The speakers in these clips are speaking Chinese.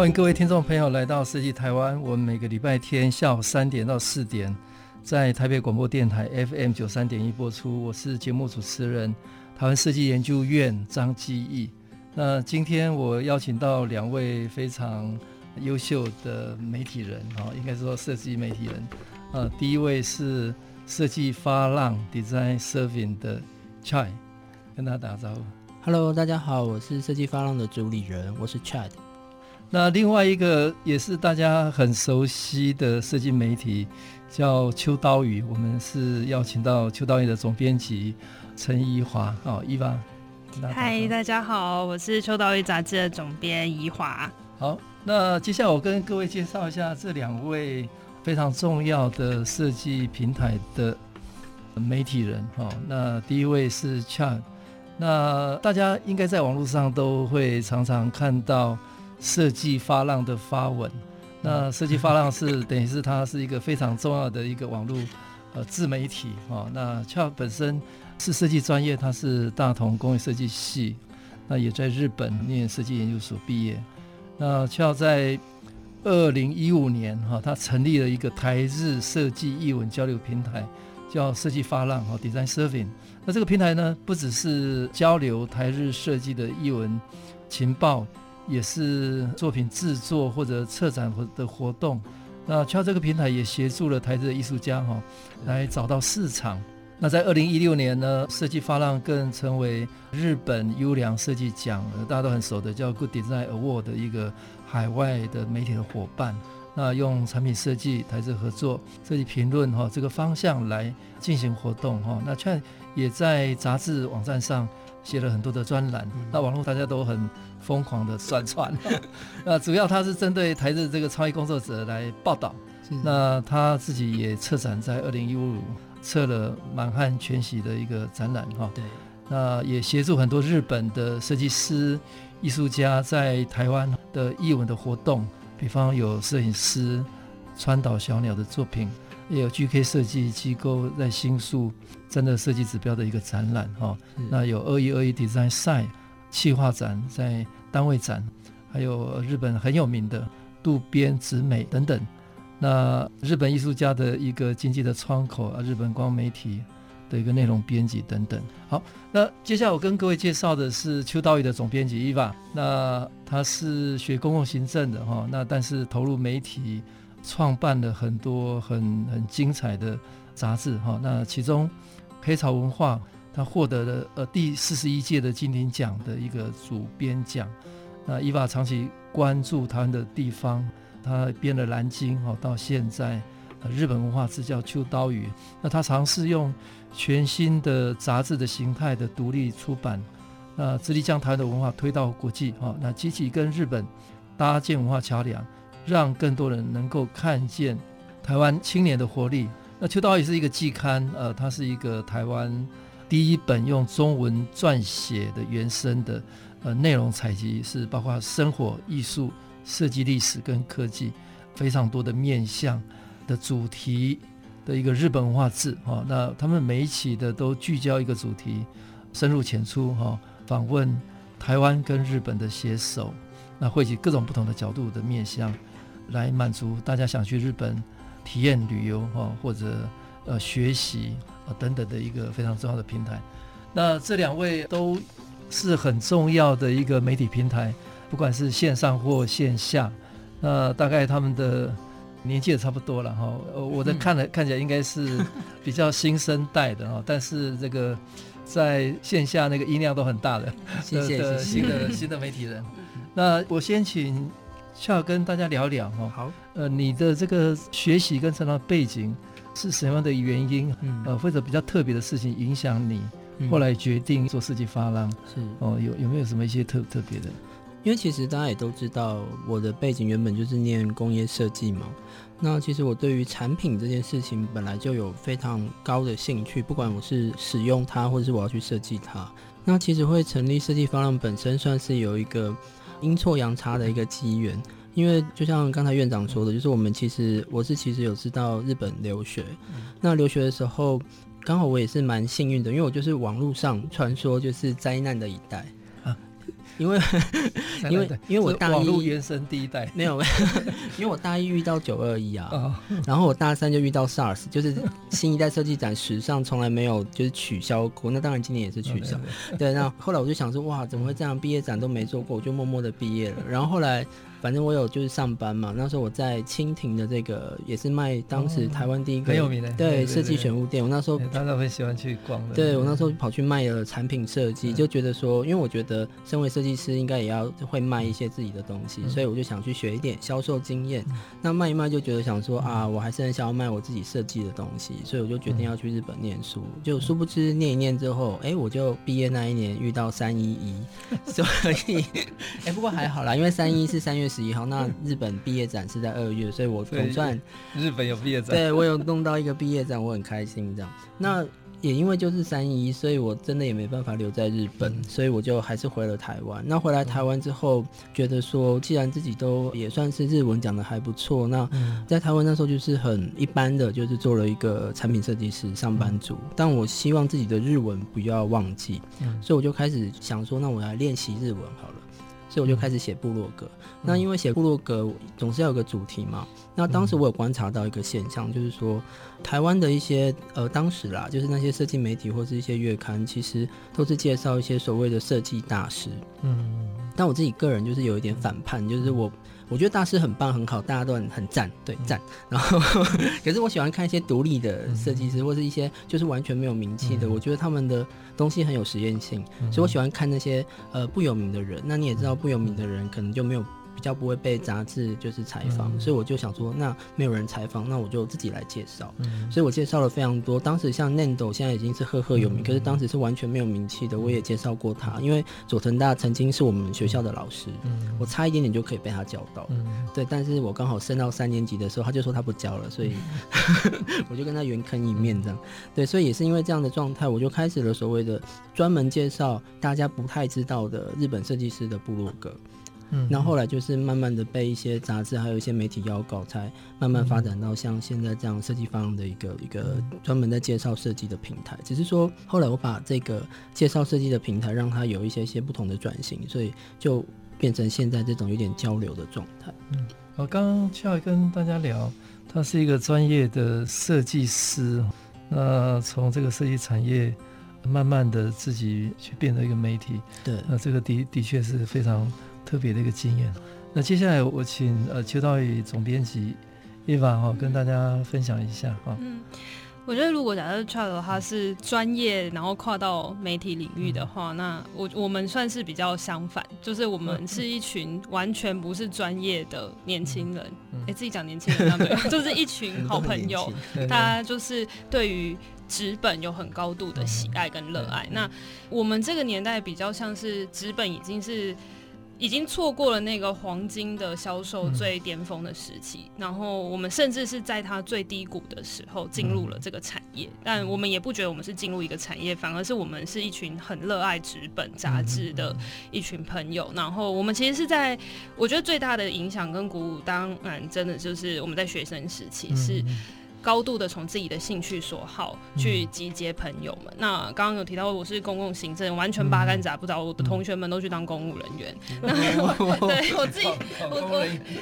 欢迎各位听众朋友来到设计台湾。我们每个礼拜天下午三点到四点，在台北广播电台 FM 九三点一播出。我是节目主持人，台湾设计研究院张基义。那今天我邀请到两位非常优秀的媒体人啊，应该说设计媒体人。呃，第一位是设计发浪 Design Serving 的 Chad，跟大家打招呼。Hello，大家好，我是设计发浪的主理人，我是 Chad。那另外一个也是大家很熟悉的设计媒体，叫秋刀鱼。我们是邀请到秋刀鱼的总编辑陈怡华。哦，宜华。嗨，大家好，我是秋刀鱼杂志的总编怡华。好，那接下来我跟各位介绍一下这两位非常重要的设计平台的媒体人。哈，那第一位是 Chan，。那大家应该在网络上都会常常看到。设计发浪的发文，那设计发浪是 等于是它是一个非常重要的一个网络呃自媒体啊。那 Chad 本身是设计专业，他是大同工业设计系，那也在日本念设计研究所毕业。那 Chad 在二零一五年哈，他成立了一个台日设计艺文交流平台，叫设计发浪哈 Design Serving。那这个平台呢，不只是交流台日设计的艺文情报。也是作品制作或者策展的活动，那 Chad 这个平台也协助了台日的艺术家哈，来找到市场。那在二零一六年呢，设计发浪更成为日本优良设计奖，大家都很熟的叫 Good Design Award 的一个海外的媒体的伙伴。那用产品设计、台资合作、设计评论哈这个方向来进行活动哈。那 Chad 也在杂志网站上。写了很多的专栏，那网络大家都很疯狂的宣传。那主要他是针对台日这个创意工作者来报道。那他自己也策展在二零一五策了满汉全席的一个展览哈。对。那也协助很多日本的设计师、艺术家在台湾的艺文的活动，比方有摄影师川岛小鸟的作品。也有 GK 设计机构在新宿真的设计指标的一个展览哈，那有二一二一 Design Site 企划展在单位展，还有日本很有名的渡边直美等等，那日本艺术家的一个经济的窗口啊，日本光媒体的一个内容编辑等等。好，那接下来我跟各位介绍的是秋刀鱼的总编辑伊娃，那他是学公共行政的哈，那但是投入媒体。创办了很多很很精彩的杂志哈，那其中黑潮文化他获得了呃第四十一届的金鼎奖的一个主编奖。那伊娃长期关注台湾的地方，他编了蓝鲸哈，到现在日本文化志叫秋刀鱼。那他尝试用全新的杂志的形态的独立出版，那致力将台湾的文化推到国际哈，那积极跟日本搭建文化桥梁。让更多人能够看见台湾青年的活力。那秋刀鱼是一个季刊，呃，它是一个台湾第一本用中文撰写的原生的呃内容采集，是包括生活、艺术、设计、历史跟科技非常多的面向的主题的一个日本文化志。哈、那他们每一期的都聚焦一个主题，深入浅出哈，访问台湾跟日本的携手，那汇集各种不同的角度的面向。来满足大家想去日本体验旅游哈，或者呃学习啊等等的一个非常重要的平台。那这两位都是很重要的一个媒体平台，不管是线上或线下。那大概他们的年纪也差不多了哈。我的看来看起来应该是 比较新生代的哈，但是这个在线下那个音量都很大的。谢谢谢谢。新的新的媒体人。那我先请。需要跟大家聊聊哈，好，呃，你的这个学习跟成长背景是什么样的原因？嗯，呃，或者比较特别的事情影响你，后来决定做设计发廊？是哦，有有没有什么一些特特别的？因为其实大家也都知道，我的背景原本就是念工业设计嘛。那其实我对于产品这件事情本来就有非常高的兴趣，不管我是使用它，或者是我要去设计它。那其实会成立设计发廊本身算是有一个阴错阳差的一个机缘，因为就像刚才院长说的，就是我们其实我是其实有知道日本留学，那留学的时候刚好我也是蛮幸运的，因为我就是网络上传说就是灾难的一代。因为，因为，因为我大一原生第一代没有，因为我大一遇到九二一啊，然后我大三就遇到 SARS，就是新一代设计展史上从来没有就是取消过，那当然今年也是取消。对，那后来我就想说，哇，怎么会这样？毕业展都没做过，我就默默的毕业了。然后后来。反正我有就是上班嘛，那时候我在蜻蜓的这个也是卖当时台湾第一个很有名的对设计选物店。我那时候大家很喜欢去逛的。对，我那时候跑去卖了产品设计，就觉得说，因为我觉得身为设计师应该也要会卖一些自己的东西，所以我就想去学一点销售经验。那卖一卖就觉得想说啊，我还是很想要卖我自己设计的东西，所以我就决定要去日本念书。就殊不知念一念之后，哎，我就毕业那一年遇到三一一，所以 哎不过还好啦，因为三一是三月十一号，那 日本毕业展是在二月，所以我总算日本有毕业展，对我有弄到一个 毕业展，我很开心这样。那也因为就是三一，所以我真的也没办法留在日本，嗯、所以我就还是回了台湾。那回来台湾之后，觉得说既然自己都也算是日文讲的还不错，那在台湾那时候就是很一般的，就是做了一个产品设计师上班族。嗯、但我希望自己的日文不要忘记，嗯、所以我就开始想说，那我来练习日文好了。所以我就开始写部落格。那因为写部落格总是要有个主题嘛。那当时我有观察到一个现象，就是说台湾的一些呃，当时啦，就是那些设计媒体或是一些月刊，其实都是介绍一些所谓的设计大师。嗯。但我自己个人就是有一点反叛，就是我。我觉得大师很棒很好，大家都很很赞，对赞。然后，可是我喜欢看一些独立的设计师，或是一些就是完全没有名气的。我觉得他们的东西很有实验性，所以我喜欢看那些呃不有名的人。那你也知道，不有名的人可能就没有。比较不会被杂志就是采访，嗯、所以我就想说，那没有人采访，那我就自己来介绍。嗯、所以我介绍了非常多。当时像 Nendo 现在已经是赫赫有名，嗯、可是当时是完全没有名气的。我也介绍过他，因为佐藤大曾经是我们学校的老师，嗯、我差一点点就可以被他教到。嗯、对，但是我刚好升到三年级的时候，他就说他不教了，所以、嗯、我就跟他缘坑一面这样。对，所以也是因为这样的状态，我就开始了所谓的专门介绍大家不太知道的日本设计师的部落格。嗯，那后来就是慢慢的被一些杂志，还有一些媒体邀稿，才慢慢发展到像现在这样设计方的一个一个专门在介绍设计的平台。只是说后来我把这个介绍设计的平台，让它有一些些不同的转型，所以就变成现在这种有点交流的状态。嗯，我刚刚就要跟大家聊，他是一个专业的设计师，那从这个设计产业慢慢的自己去变成一个媒体，对，那这个的的确是非常。特别的一个经验。那接下来我请呃秋刀鱼总编辑 Eva 哈跟大家分享一下哈。嗯，我觉得如果假设 Chad 他是专业，然后跨到媒体领域的话，嗯、那我我们算是比较相反，就是我们是一群完全不是专业的年轻人。哎、嗯嗯欸，自己讲年轻人对，就是一群好朋友，大家就是对于纸本有很高度的喜爱跟热爱。嗯、那我们这个年代比较像是纸本已经是。已经错过了那个黄金的销售最巅峰的时期，嗯、然后我们甚至是在它最低谷的时候进入了这个产业，嗯、但我们也不觉得我们是进入一个产业，反而是我们是一群很热爱纸本杂志的一群朋友。然后我们其实是在，我觉得最大的影响跟鼓舞，当然真的就是我们在学生时期是。高度的从自己的兴趣所好去集结朋友们。嗯、那刚刚有提到我是公共行政，完全八竿子打不着。我的同学们都去当公务人员。嗯、那 我对我自己，我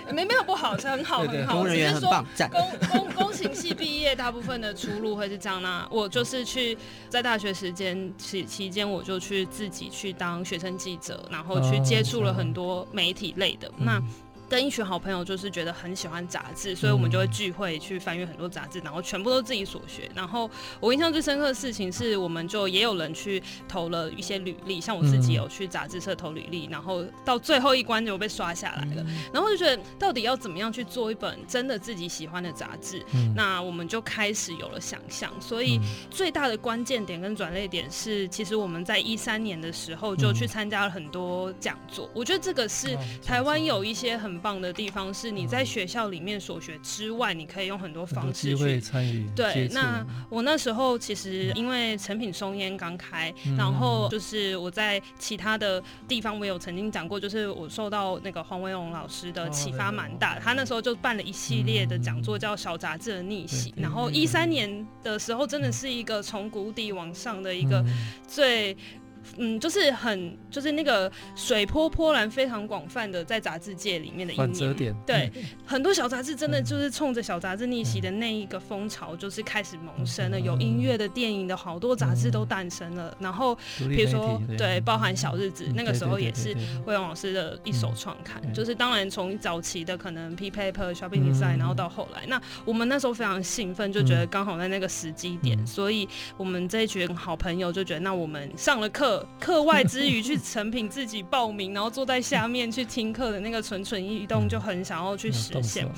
我没没有不好，是很好很好。只是说公公公行系毕业，大部分的出路会是这样。那我就是去在大学时间期期间，我就去自己去当学生记者，然后去接触了很多媒体类的。嗯、那跟一群好朋友就是觉得很喜欢杂志，所以我们就会聚会去翻阅很多杂志，然后全部都自己所学。然后我印象最深刻的事情是，我们就也有人去投了一些履历，像我自己有去杂志社投履历，然后到最后一关就被刷下来了。然后就觉得到底要怎么样去做一本真的自己喜欢的杂志？那我们就开始有了想象。所以最大的关键点跟转捩点是，其实我们在一三年的时候就去参加了很多讲座。我觉得这个是台湾有一些很棒的地方是你在学校里面所学之外，你可以用很多方式去参与。对，那我那时候其实因为成品松烟刚开，然后就是我在其他的地方我有曾经讲过，就是我受到那个黄维龙老师的启发蛮大，他那时候就办了一系列的讲座，叫《小杂志的逆袭》。然后一三年的时候，真的是一个从谷底往上的一个最。嗯，就是很，就是那个水波波澜非常广泛的在杂志界里面的一年，对，很多小杂志真的就是冲着小杂志逆袭的那一个风潮，就是开始萌生了。有音乐的、电影的好多杂志都诞生了。然后，比如说，对，包含小日子，那个时候也是魏勇老师的一手创刊。就是当然从早期的可能 P Paper、Shopping Design，然后到后来，那我们那时候非常兴奋，就觉得刚好在那个时机点，所以我们这一群好朋友就觉得，那我们上了课。课外之余去成品自己报名，然后坐在下面去听课的那个蠢蠢欲动，就很想要去实现，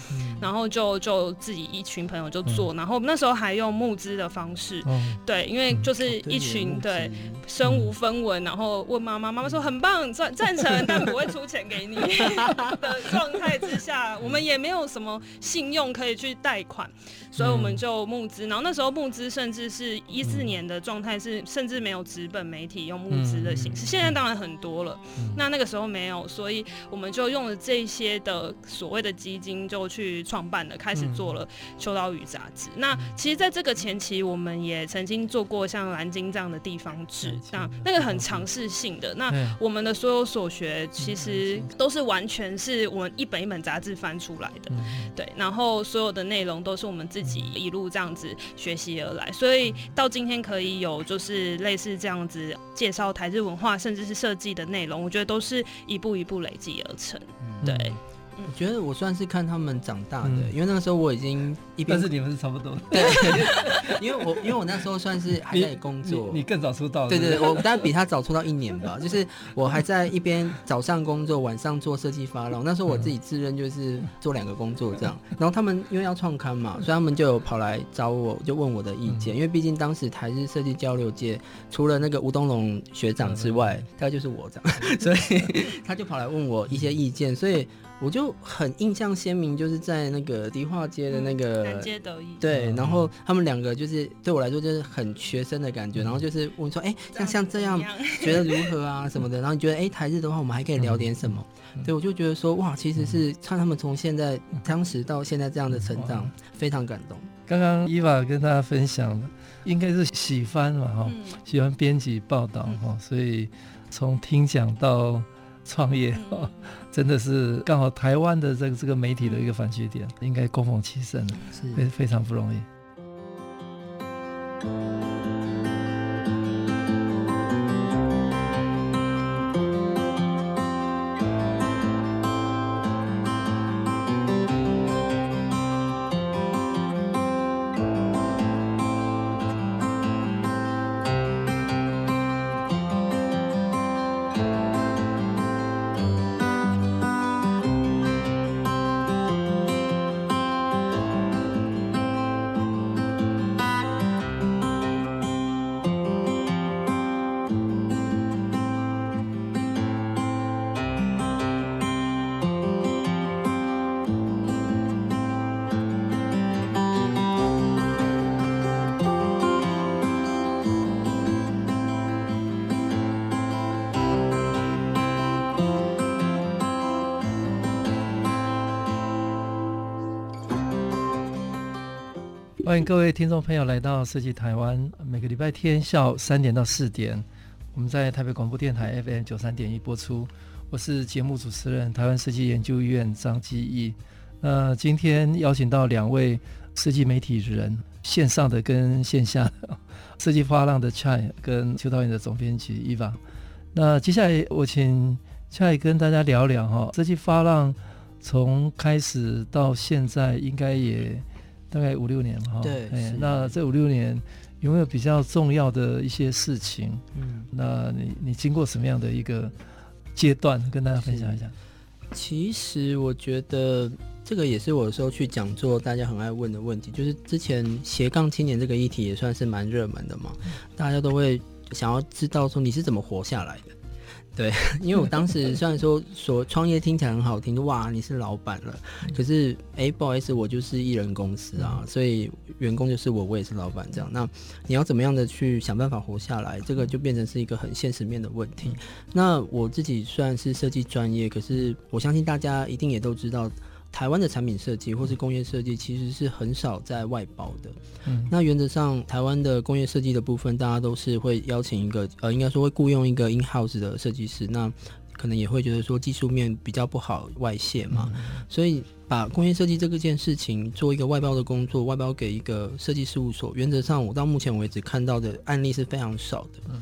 然后就就自己一群朋友就做，然后那时候还用募资的方式，对，因为就是一群对身无分文，然后问妈妈，妈妈说很棒，赞赞成，但不会出钱给你。的状态之下，我们也没有什么信用可以去贷款，所以我们就募资，然后那时候募资甚至是一四年的状态是甚至没有纸本媒体用募资的形式，现在当然很多了。那那个时候没有，所以我们就用了这些的所谓的基金，就去创办了，开始做了《秋刀鱼》杂志。那其实，在这个前期，我们也曾经做过像《蓝鲸》这样的地方志，那那个很尝试性的。那我们的所有所学，其实都是完全是我们一本一本杂志翻出来的，对。然后所有的内容都是我们自己一路这样子学习而来，所以到今天可以有就是类似这样子介绍台日文化，甚至是设计的内容，我觉得都是一步一步累积而成，对。我觉得我算是看他们长大的，嗯、因为那个时候我已经一边，但是你们是差不多的，对，因为我因为我那时候算是还在工作，你，你，你更早出道，对对对，我当然比他早出道一年吧，就是我还在一边早上工作，晚上做设计发廊，那时候我自己自认就是做两个工作这样，然后他们因为要创刊嘛，所以他们就有跑来找我，就问我的意见，因为毕竟当时台日设计交流界除了那个吴东龙学长之外，大概就是我这样，所以他就跑来问我一些意见，所以。我就很印象鲜明，就是在那个迪化街的那个南街得意，对，然后他们两个就是对我来说就是很学生的感觉，然后就是问说，哎，像像这样 觉得如何啊什么的，然后你觉得，哎，台日的话，我们还可以聊点什么？对，我就觉得说，哇，其实是看他们从现在当时到现在这样的成长，非常感动。刚刚伊娃跟大家分享的，应该是喜欢嘛，哈，喜欢编辑报道哈，所以从听讲到。创业哦，真的是刚好台湾的这个这个媒体的一个反击点，应该供奉其盛，非非常不容易。各位听众朋友来到设计台湾，每个礼拜天下午三点到四点，我们在台北广播电台 FM 九三点一播出。我是节目主持人台湾设计研究院张基义。那今天邀请到两位设计媒体人，线上的跟线下的，设计发浪的 Chai 跟秋导演的总编辑 Eva。那接下来我请 Chai 跟大家聊聊哈，设计发浪从开始到现在，应该也大概五六年哈。对，哎，那这五六年有没有比较重要的一些事情？嗯，那你你经过什么样的一个阶段，跟大家分享一下？其实我觉得这个也是我有时候去讲座，大家很爱问的问题，就是之前斜杠青年这个议题也算是蛮热门的嘛，大家都会想要知道说你是怎么活下来的。对，因为我当时虽然说说创业听起来很好听，哇，你是老板了，可是哎，不好意思，我就是艺人公司啊，所以员工就是我，我也是老板这样。那你要怎么样的去想办法活下来？这个就变成是一个很现实面的问题。那我自己虽然是设计专业，可是我相信大家一定也都知道。台湾的产品设计或是工业设计其实是很少在外包的。嗯，那原则上台湾的工业设计的部分，大家都是会邀请一个呃，应该说会雇佣一个 in house 的设计师。那可能也会觉得说技术面比较不好外泄嘛，嗯，所以把工业设计这个件事情做一个外包的工作，外包给一个设计事务所。原则上，我到目前为止看到的案例是非常少的。嗯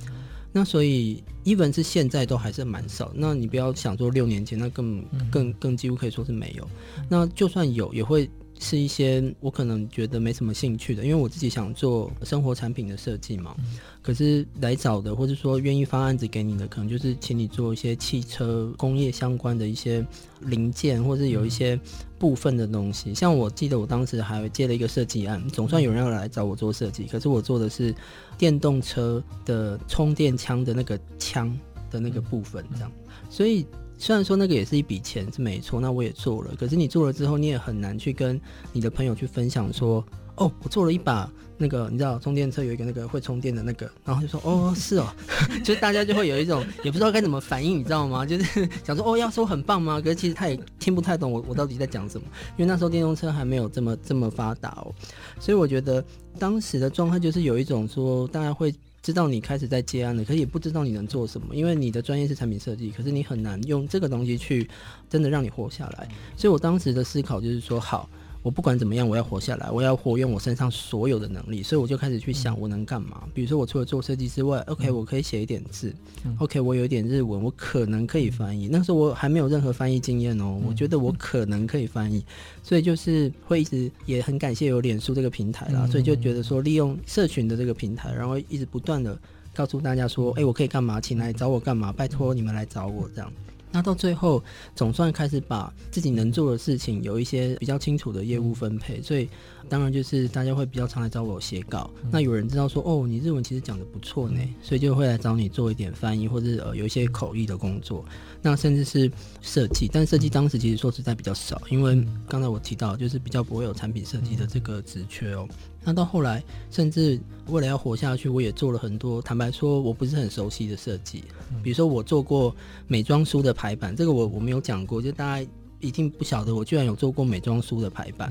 那所以，even 是现在都还是蛮少。那你不要想说六年前，那更更更几乎可以说是没有。那就算有，也会是一些我可能觉得没什么兴趣的，因为我自己想做生活产品的设计嘛。可是来找的，或者说愿意发案子给你的，可能就是请你做一些汽车工业相关的一些零件，或者有一些部分的东西。像我记得我当时还接了一个设计案，总算有人要来找我做设计。可是我做的是电动车的充电枪的那个枪的那个部分，这样。所以虽然说那个也是一笔钱是没错，那我也做了。可是你做了之后，你也很难去跟你的朋友去分享说。哦，我做了一把那个，你知道充电车有一个那个会充电的那个，然后就说哦是哦，就大家就会有一种也不知道该怎么反应，你知道吗？就是 想说哦要说很棒吗？可是其实他也听不太懂我我到底在讲什么，因为那时候电动车还没有这么这么发达哦，所以我觉得当时的状态就是有一种说大家会知道你开始在接案了，可是也不知道你能做什么，因为你的专业是产品设计，可是你很难用这个东西去真的让你活下来，所以我当时的思考就是说好。我不管怎么样，我要活下来，我要活用我身上所有的能力，所以我就开始去想我能干嘛。比如说，我除了做设计之外，OK，我可以写一点字，OK，我有一点日文，我可能可以翻译。那时候我还没有任何翻译经验哦，我觉得我可能可以翻译，所以就是会一直也很感谢有脸书这个平台啦，所以就觉得说利用社群的这个平台，然后一直不断的告诉大家说，哎，我可以干嘛，请来找我干嘛，拜托你们来找我。这样。那到最后，总算开始把自己能做的事情有一些比较清楚的业务分配，所以当然就是大家会比较常来找我写稿。那有人知道说，哦，你日文其实讲的不错呢，所以就会来找你做一点翻译，或者呃有一些口译的工作。那甚至是设计，但设计当时其实说实在比较少，因为刚才我提到就是比较不会有产品设计的这个职缺哦。那到后来，甚至为了要活下去，我也做了很多。坦白说，我不是很熟悉的设计。比如说，我做过美妆书的排版，这个我我没有讲过，就大家一定不晓得，我居然有做过美妆书的排版，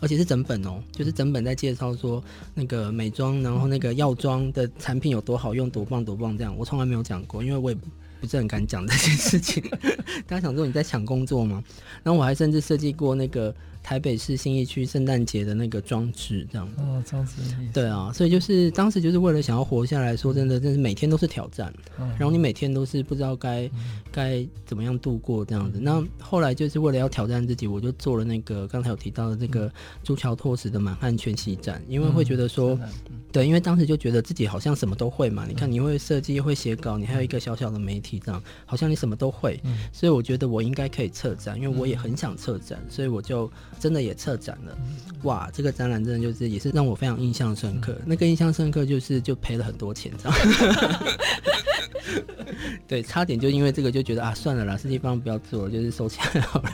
而且是整本哦，就是整本在介绍说那个美妆，然后那个药妆的产品有多好用，多棒多棒这样，我从来没有讲过，因为我也不是很敢讲这件事情。大家想说你在抢工作吗？然后我还甚至设计过那个。台北市新义区圣诞节的那个装置，这样子哦，装置对啊，所以就是当时就是为了想要活下来，说真的，真是每天都是挑战，嗯、然后你每天都是不知道该该、嗯、怎么样度过这样子。那后来就是为了要挑战自己，我就做了那个刚才有提到的这个朱桥拓史的满汉全席展，因为会觉得说，嗯、对，因为当时就觉得自己好像什么都会嘛。嗯、你看，你会设计，会写稿，你还有一个小小的媒体，这样好像你什么都会。嗯、所以我觉得我应该可以策展，因为我也很想策展，所以我就。真的也策展了，哇！这个展览真的就是也是让我非常印象深刻。那个印象深刻就是就赔了很多钱，这样。对，差点就因为这个就觉得啊，算了啦，设计方不要做了，就是收起来好了，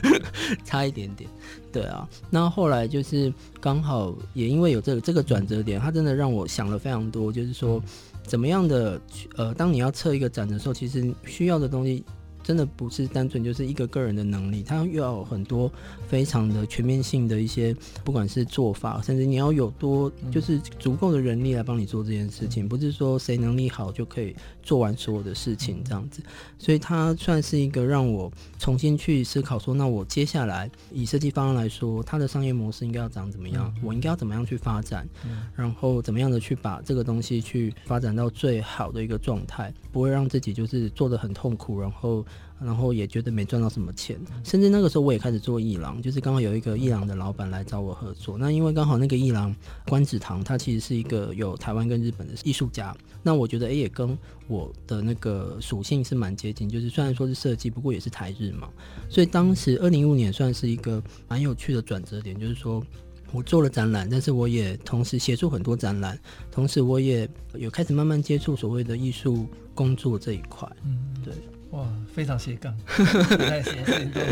差一点点。对啊，那后来就是刚好也因为有这个这个转折点，它真的让我想了非常多，就是说怎么样的呃，当你要测一个展的时候，其实需要的东西。真的不是单纯就是一个个人的能力，他又要有很多非常的全面性的一些，不管是做法，甚至你要有多就是足够的人力来帮你做这件事情，不是说谁能力好就可以做完所有的事情这样子。所以它算是一个让我重新去思考说，那我接下来以设计方案来说，它的商业模式应该要长怎么样？我应该要怎么样去发展？然后怎么样的去把这个东西去发展到最好的一个状态，不会让自己就是做的很痛苦，然后。然后也觉得没赚到什么钱，甚至那个时候我也开始做艺廊，就是刚好有一个艺廊的老板来找我合作。那因为刚好那个艺廊关子堂，他其实是一个有台湾跟日本的艺术家。那我觉得，哎，也跟我的那个属性是蛮接近，就是虽然说是设计，不过也是台日嘛。所以当时二零一五年算是一个蛮有趣的转折点，就是说我做了展览，但是我也同时协助很多展览，同时我也有开始慢慢接触所谓的艺术工作这一块。嗯，对。哇，非常斜杠，太斜杠，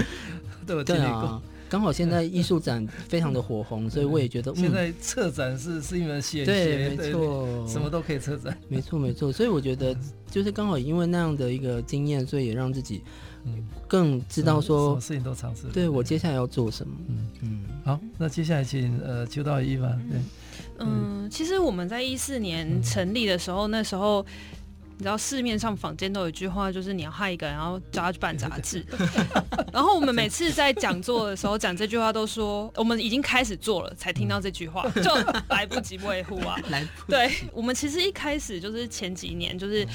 对对啊，刚好现在 艺术展非常的火红，所以我也觉得、嗯、现在策展是是一门学，对，没错，什么都可以策展，没错没错，所以我觉得就是刚好因为那样的一个经验，所以也让自己更知道说，什么事情都尝试，对我接下来要做什么，嗯嗯，好，那接下来请呃邱道一吧，对，嗯，其实我们在一四年成立的时候，那时候。你知道市面上坊间都有一句话，就是你要害一个人，然后叫他去办杂志。然后我们每次在讲座的时候讲这句话，都说我们已经开始做了，才听到这句话，就来不及维护啊。来，对，我们其实一开始就是前几年就是。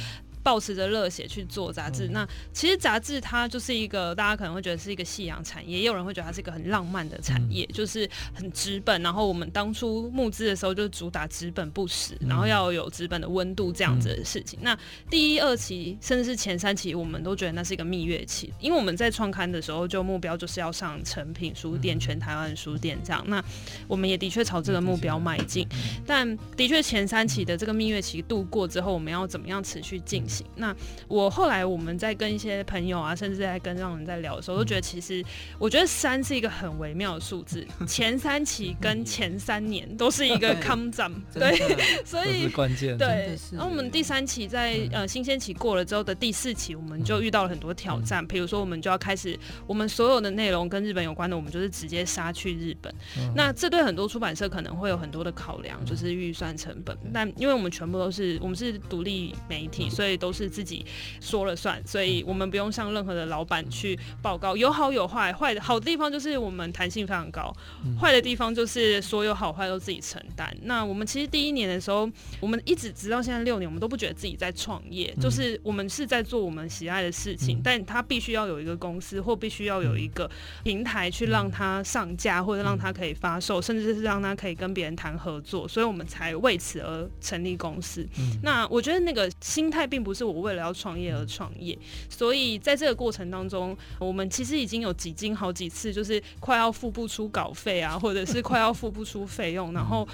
抱持着热血去做杂志，那其实杂志它就是一个大家可能会觉得是一个夕阳产业，也有人会觉得它是一个很浪漫的产业，就是很纸本。然后我们当初募资的时候就主打纸本不实，然后要有纸本的温度这样子的事情。那第一、二期甚至是前三期，我们都觉得那是一个蜜月期，因为我们在创刊的时候就目标就是要上成品书店、全台湾书店这样。那我们也的确朝这个目标迈进，但的确前三期的这个蜜月期度过之后，我们要怎么样持续进行？那我后来我们在跟一些朋友啊，甚至在跟让人在聊的时候，都觉得其实我觉得三是一个很微妙的数字，前三期跟前三年都是一个 come down，，对，所以关键对。然后我们第三期在呃新鲜期过了之后的第四期，我们就遇到了很多挑战，比如说我们就要开始我们所有的内容跟日本有关的，我们就是直接杀去日本。那这对很多出版社可能会有很多的考量，就是预算成本。但因为我们全部都是我们是独立媒体，所以都是自己说了算，所以我们不用向任何的老板去报告，有好有坏。坏的好的地方就是我们弹性非常高，坏的地方就是所有好坏都自己承担。那我们其实第一年的时候，我们一直直到现在六年，我们都不觉得自己在创业，就是我们是在做我们喜爱的事情，但他必须要有一个公司，或必须要有一个平台去让他上架，或者让他可以发售，甚至是让他可以跟别人谈合作，所以我们才为此而成立公司。那我觉得那个心态并不是我。为了要创业而创业，所以在这个过程当中，我们其实已经有几经好几次，就是快要付不出稿费啊，或者是快要付不出费用，然后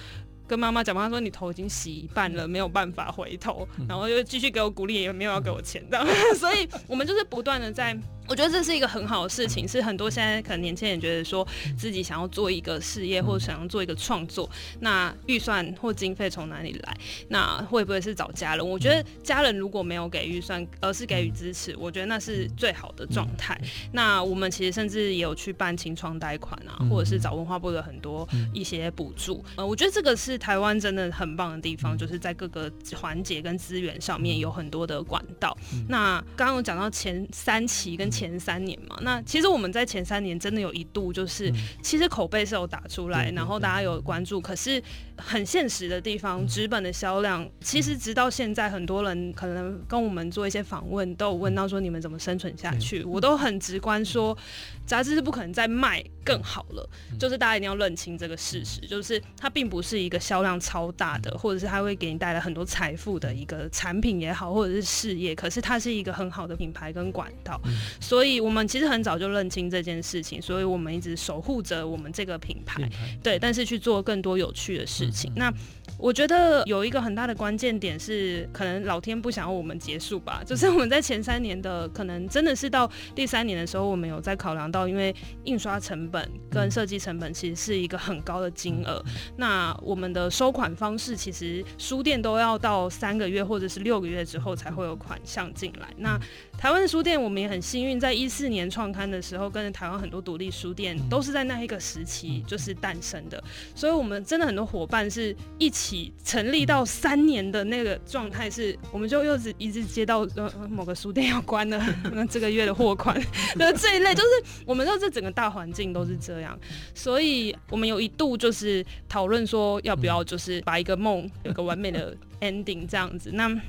跟妈妈讲，妈妈说你头已经洗一半了，没有办法回头，然后又继续给我鼓励，也没有要给我钱这样，所以我们就是不断的在。我觉得这是一个很好的事情，是很多现在可能年轻人觉得说自己想要做一个事业，或者想要做一个创作，那预算或经费从哪里来？那会不会是找家人？我觉得家人如果没有给预算，而是给予支持，我觉得那是最好的状态。那我们其实甚至也有去办清创贷款啊，或者是找文化部的很多一些补助。呃，我觉得这个是台湾真的很棒的地方，就是在各个环节跟资源上面有很多的管道。那刚刚有讲到前三期跟前前三年嘛，那其实我们在前三年真的有一度就是，其实口碑是有打出来，然后大家有关注，可是很现实的地方，纸本的销量，其实直到现在，很多人可能跟我们做一些访问，都有问到说你们怎么生存下去，我都很直观说。杂志是不可能再卖更好了，就是大家一定要认清这个事实，就是它并不是一个销量超大的，或者是它会给你带来很多财富的一个产品也好，或者是事业，可是它是一个很好的品牌跟管道，所以我们其实很早就认清这件事情，所以我们一直守护着我们这个品牌，对，但是去做更多有趣的事情。那我觉得有一个很大的关键点是，可能老天不想要我们结束吧，就是我们在前三年的，可能真的是到第三年的时候，我们有在考量到。因为印刷成本跟设计成本其实是一个很高的金额，那我们的收款方式其实书店都要到三个月或者是六个月之后才会有款项进来。那台湾的书店我们也很幸运，在一四年创刊的时候，跟着台湾很多独立书店都是在那一个时期就是诞生的，所以我们真的很多伙伴是一起成立到三年的那个状态，是我们就又是一直接到呃某个书店要关了，那这个月的货款 的这一类，就是我们说这整个大环境都是这样，所以我们有一度就是讨论说要不要就是把一个梦有个完美的 ending 这样子，那。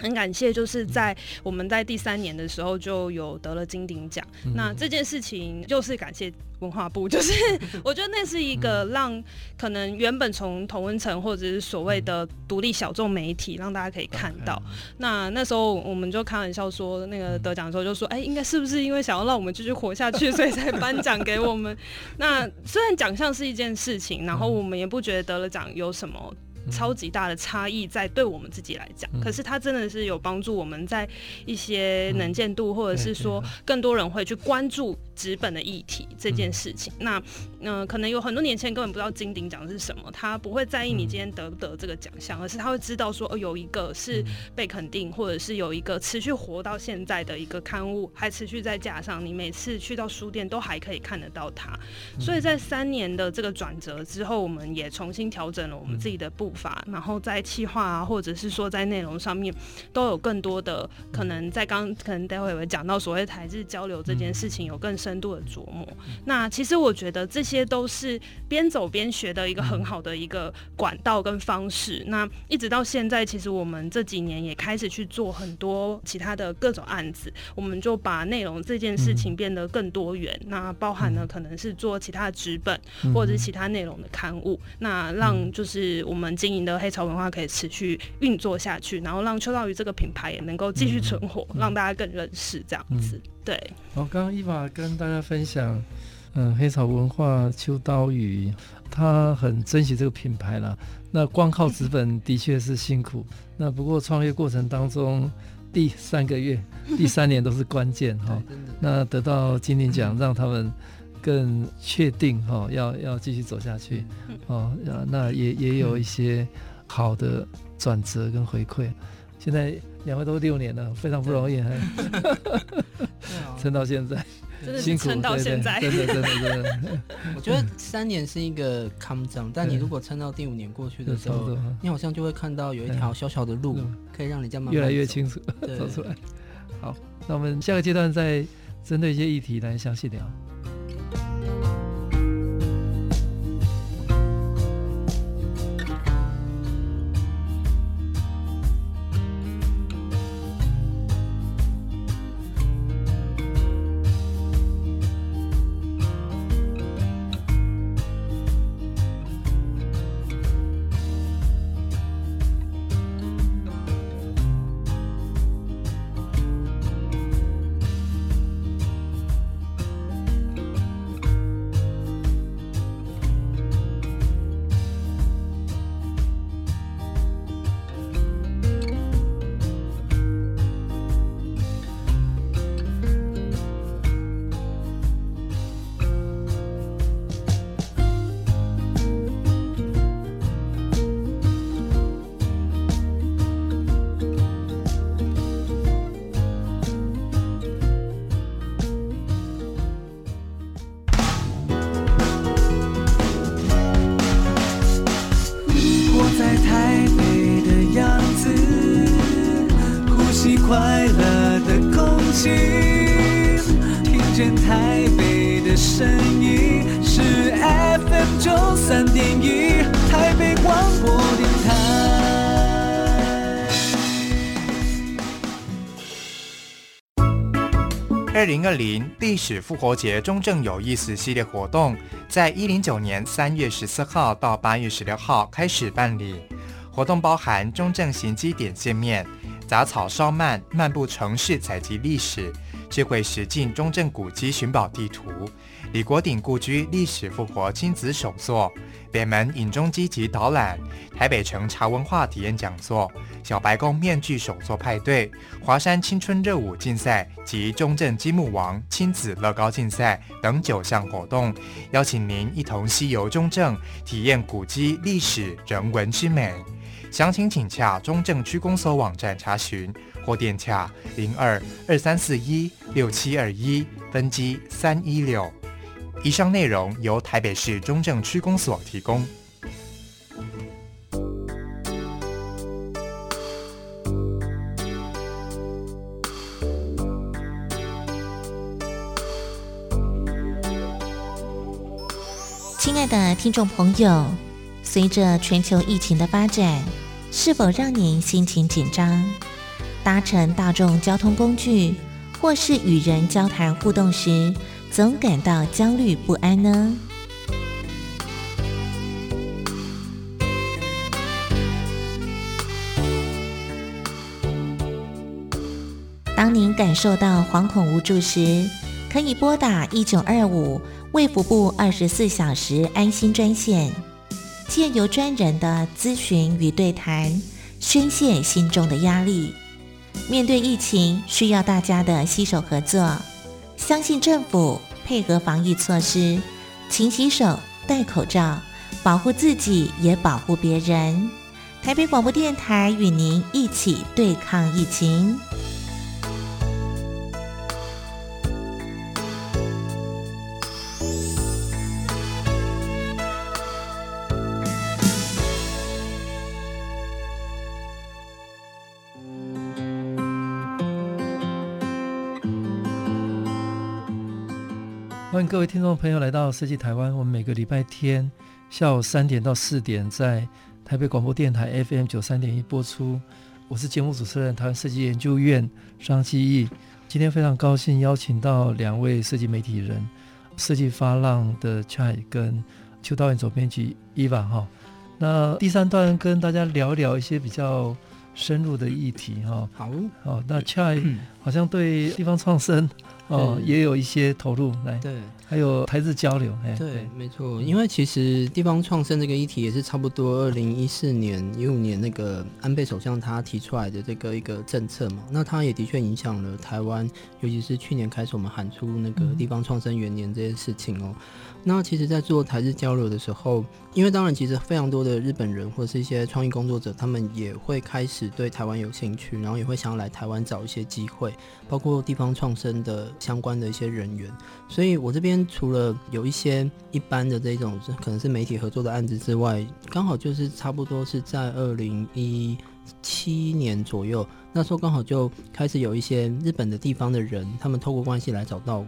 很感谢，就是在我们在第三年的时候就有得了金鼎奖。嗯、那这件事情就是感谢文化部，就是 我觉得那是一个让可能原本从同温层或者是所谓的独立小众媒体，让大家可以看到。那那时候我们就开玩笑说，那个得奖的时候就说，哎，应该是不是因为想要让我们继续活下去，所以才颁奖给我们？那虽然奖项是一件事情，然后我们也不觉得得了奖有什么。超级大的差异在对我们自己来讲，嗯、可是它真的是有帮助我们在一些能见度，嗯、或者是说更多人会去关注纸本的议题这件事情。嗯、那嗯、呃，可能有很多年轻人根本不知道金鼎奖是什么，他不会在意你今天得不得这个奖项，嗯、而是他会知道说，哦，有一个是被肯定，或者是有一个持续活到现在的一个刊物，还持续在架上，你每次去到书店都还可以看得到它。所以在三年的这个转折之后，我们也重新调整了我们自己的步伐，然后在企划啊，或者是说在内容上面，都有更多的可能。在刚可能待会会讲到所谓台日交流这件事情，有更深度的琢磨。那其实我觉得这些都是边走边学的一个很好的一个管道跟方式。那一直到现在，其实我们这几年也开始去做很多其他的各种案子，我们就把内容这件事情变得更多元。那包含了可能是做其他的纸本或者是其他内容的刊物，那让就是我们经营的黑潮文化可以持续运作下去，然后让秋刀鱼这个品牌也能够继续存活，嗯、让大家更认识这样子。嗯、对。我，刚刚伊娃跟大家分享，嗯，黑草文化秋刀鱼，他很珍惜这个品牌啦。那光靠资本的确是辛苦，那不过创业过程当中第三个月、第三年都是关键哈。那得到金鼎奖，让他们。更确定哈，要要继续走下去，哦，那也也有一些好的转折跟回馈。现在两位都六年了，非常不容易，还撑到现在，辛苦，撑到现在，真的真的真的。我觉得三年是一个康张，但你如果撑到第五年过去的时候，你好像就会看到有一条小小的路，可以让你这样慢慢越来越清楚 走出来。好，那我们下个阶段再针对一些议题来详细聊。零二零历史复活节中正有意思系列活动，在一零九年三月十四号到八月十六号开始办理。活动包含中正行基点见面、杂草烧漫漫步城市采集历史、智慧实境中正古迹寻宝地图、李国鼎故居历史复活亲子手作、北门影踪机及导览、台北城茶文化体验讲座。小白宫面具手作派对、华山青春热舞竞赛及中正积木王亲子乐高竞赛等九项活动，邀请您一同西游中正，体验古迹历史人文之美。详情请洽中正区公所网站查询，或电洽零二二三四一六七二一分机三一六。以上内容由台北市中正区公所提供。亲爱的听众朋友，随着全球疫情的发展，是否让您心情紧张？搭乘大众交通工具，或是与人交谈互动时，总感到焦虑不安呢？当您感受到惶恐无助时，可以拨打一九二五卫福部二十四小时安心专线，借由专人的咨询与对谈，宣泄心中的压力。面对疫情，需要大家的携手合作。相信政府配合防疫措施，勤洗手、戴口罩，保护自己也保护别人。台北广播电台与您一起对抗疫情。迎各位听众朋友来到设计台湾。我们每个礼拜天下午三点到四点在台北广播电台 FM 九三点一播出。我是节目主持人台湾设计研究院张基义。今天非常高兴邀请到两位设计媒体人，设计发浪的 Chai 跟邱导演总编辑 Eva 哈。那第三段跟大家聊聊一些比较深入的议题哈。好，好，那 Chai 好像对地方创生。哦，也有一些投入来，对，还有台日交流，哎，对没错，因为其实地方创生这个议题也是差不多二零一四年、一五年那个安倍首相他提出来的这个一个政策嘛，那他也的确影响了台湾，尤其是去年开始我们喊出那个地方创生元年这件事情哦。那其实，在做台日交流的时候，因为当然，其实非常多的日本人或者是一些创意工作者，他们也会开始对台湾有兴趣，然后也会想要来台湾找一些机会，包括地方创生的相关的一些人员。所以我这边除了有一些一般的这种可能是媒体合作的案子之外，刚好就是差不多是在二零一七年左右，那时候刚好就开始有一些日本的地方的人，他们透过关系来找到我。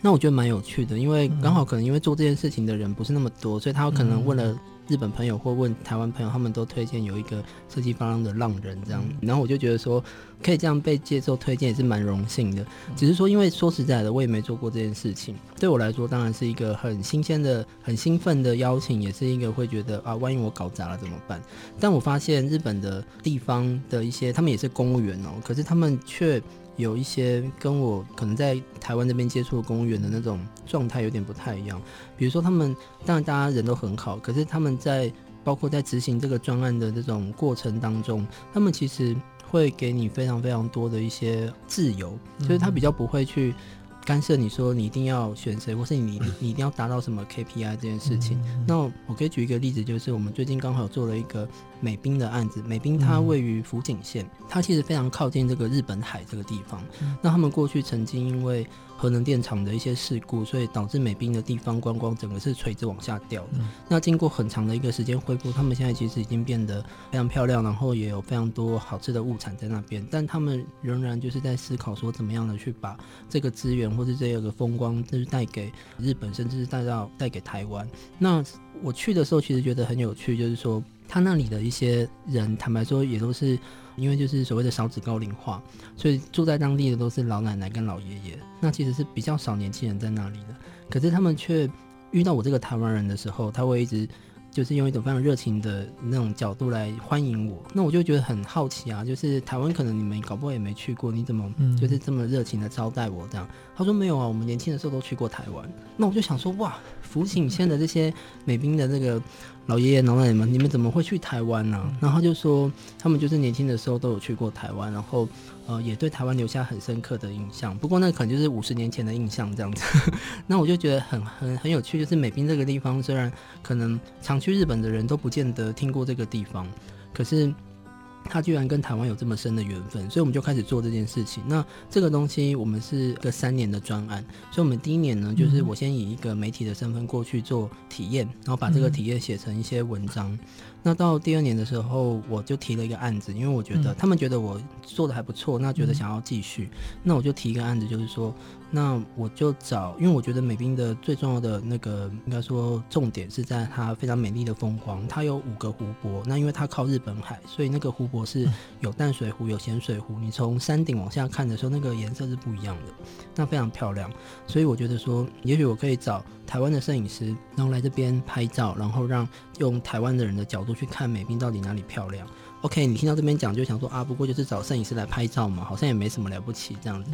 那我觉得蛮有趣的，因为刚好可能因为做这件事情的人不是那么多，所以他可能问了日本朋友或问台湾朋友，他们都推荐有一个设计发浪的浪人这样。然后我就觉得说，可以这样被接受推荐也是蛮荣幸的。只是说，因为说实在的，我也没做过这件事情，对我来说当然是一个很新鲜的、很兴奋的邀请，也是一个会觉得啊，万一我搞砸了怎么办？但我发现日本的地方的一些，他们也是公务员哦，可是他们却。有一些跟我可能在台湾这边接触的公务员的那种状态有点不太一样，比如说他们当然大家人都很好，可是他们在包括在执行这个专案的这种过程当中，他们其实会给你非常非常多的一些自由，就是他比较不会去。干涉你说你一定要选谁，或是你 你一定要达到什么 KPI 这件事情。那我可以举一个例子，就是我们最近刚好做了一个美滨的案子。美滨它位于福井县，它其实非常靠近这个日本海这个地方。那他们过去曾经因为核能电厂的一些事故，所以导致美滨的地方观光整个是垂直往下掉的。那经过很长的一个时间恢复，他们现在其实已经变得非常漂亮，然后也有非常多好吃的物产在那边。但他们仍然就是在思考说，怎么样的去把这个资源或是这个风光，就是带给日本，甚至是带到带给台湾。那我去的时候，其实觉得很有趣，就是说他那里的一些人，坦白说也都是。因为就是所谓的少子高龄化，所以住在当地的都是老奶奶跟老爷爷，那其实是比较少年轻人在那里的。可是他们却遇到我这个台湾人的时候，他会一直就是用一种非常热情的那种角度来欢迎我。那我就觉得很好奇啊，就是台湾可能你们搞不好也没去过，你怎么就是这么热情的招待我这样？他说没有啊，我们年轻的时候都去过台湾。那我就想说哇，福井县的这些美兵的这个。老爷爷老奶奶们，你们怎么会去台湾呢、啊？然后就说他们就是年轻的时候都有去过台湾，然后呃也对台湾留下很深刻的印象。不过那可能就是五十年前的印象这样子。那我就觉得很很很有趣，就是美滨这个地方，虽然可能常去日本的人都不见得听过这个地方，可是。他居然跟台湾有这么深的缘分，所以我们就开始做这件事情。那这个东西我们是个三年的专案，所以我们第一年呢，就是我先以一个媒体的身份过去做体验，然后把这个体验写成一些文章。那到第二年的时候，我就提了一个案子，因为我觉得他们觉得我做的还不错，那觉得想要继续，那我就提一个案子，就是说。那我就找，因为我觉得美滨的最重要的那个，应该说重点是在它非常美丽的风光。它有五个湖泊，那因为它靠日本海，所以那个湖泊是有淡水湖、有咸水湖。你从山顶往下看的时候，那个颜色是不一样的，那非常漂亮。所以我觉得说，也许我可以找台湾的摄影师，然后来这边拍照，然后让用台湾的人的角度去看美滨到底哪里漂亮。OK，你听到这边讲就想说啊，不过就是找摄影师来拍照嘛，好像也没什么了不起这样子。